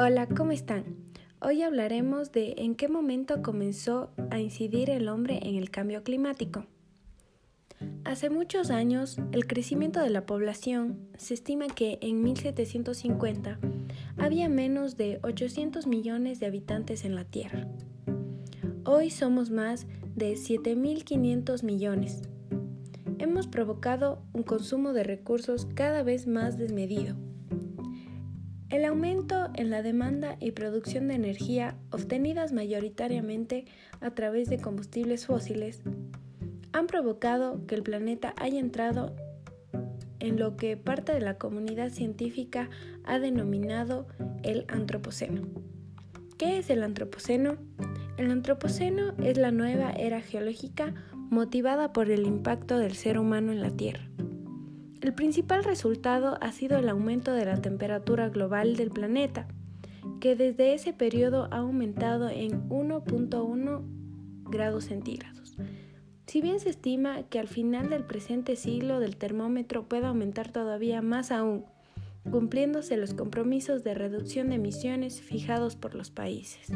Hola, ¿cómo están? Hoy hablaremos de en qué momento comenzó a incidir el hombre en el cambio climático. Hace muchos años, el crecimiento de la población se estima que en 1750 había menos de 800 millones de habitantes en la Tierra. Hoy somos más de 7.500 millones. Hemos provocado un consumo de recursos cada vez más desmedido el aumento en la demanda y producción de energía obtenidas mayoritariamente a través de combustibles fósiles han provocado que el planeta haya entrado en lo que parte de la comunidad científica ha denominado el Antropoceno. ¿Qué es el Antropoceno? El Antropoceno es la nueva era geológica motivada por el impacto del ser humano en la Tierra. El principal resultado ha sido el aumento de la temperatura global del planeta, que desde ese periodo ha aumentado en 1.1 grados centígrados. Si bien se estima que al final del presente siglo del termómetro pueda aumentar todavía más aún, cumpliéndose los compromisos de reducción de emisiones fijados por los países.